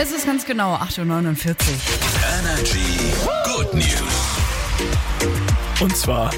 Es ist ganz genau 8.49 Uhr. Energy Good News. Und zwar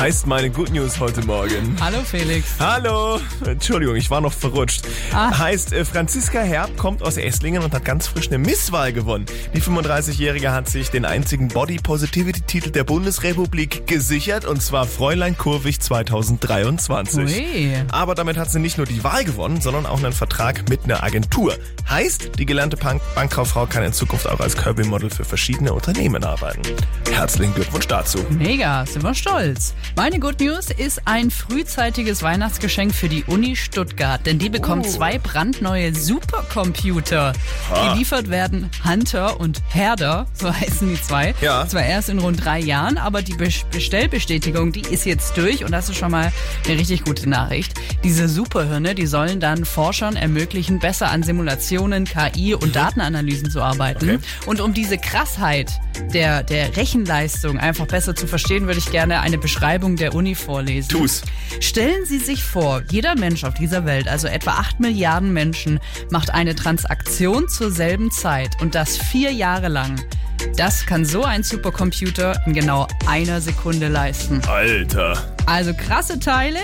heißt meine Good News heute Morgen. Hallo Felix. Hallo! Entschuldigung, ich war noch verrutscht. Ah. Heißt, äh, Franziska Herb kommt aus Esslingen und hat ganz frisch eine Misswahl gewonnen. Die 35-Jährige hat sich den einzigen Body Positivity-Titel der Bundesrepublik gesichert und zwar Fräulein Kurwig 2023. Ui. Aber damit hat sie nicht nur die Wahl gewonnen, sondern auch einen Vertrag mit einer Agentur. Heißt, die gelernte Bank Bankkauffrau kann in Zukunft auch als Kirby-Model für verschiedene Unternehmen arbeiten. Herzlichen Glückwunsch dazu. Mega, sind wir stolz. Meine Good News ist ein frühzeitiges Weihnachtsgeschenk für die Uni Stuttgart, denn die bekommt Oh. zwei brandneue Supercomputer. Geliefert werden Hunter und Herder, so heißen die zwei. Ja. Zwar erst in rund drei Jahren, aber die Bes- Bestellbestätigung, die ist jetzt durch und das ist schon mal eine richtig gute Nachricht. Diese Superhirne, die sollen dann Forschern ermöglichen, besser an Simulationen, KI und Datenanalysen zu arbeiten. Okay. Und um diese Krassheit der, der Rechenleistung einfach besser zu verstehen, würde ich gerne eine Beschreibung der Uni vorlesen. Tu's. Stellen Sie sich vor, jeder Mensch auf dieser Welt, also etwa 8 Milliarden Menschen, macht eine Transaktion zur selben Zeit und das vier Jahre lang. Das kann so ein Supercomputer in genau einer Sekunde leisten. Alter. Also krasse Teile,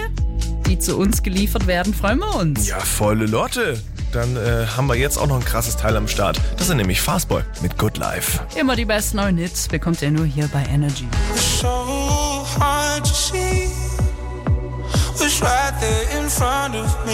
die zu uns geliefert werden, freuen wir uns. Ja, volle Lotte. Dann äh, haben wir jetzt auch noch ein krasses Teil am Start. Das ist nämlich Fastboy mit Good Life. Immer die besten neuen Hits bekommt ihr nur hier bei Energy. So hard to see was right there in front of me.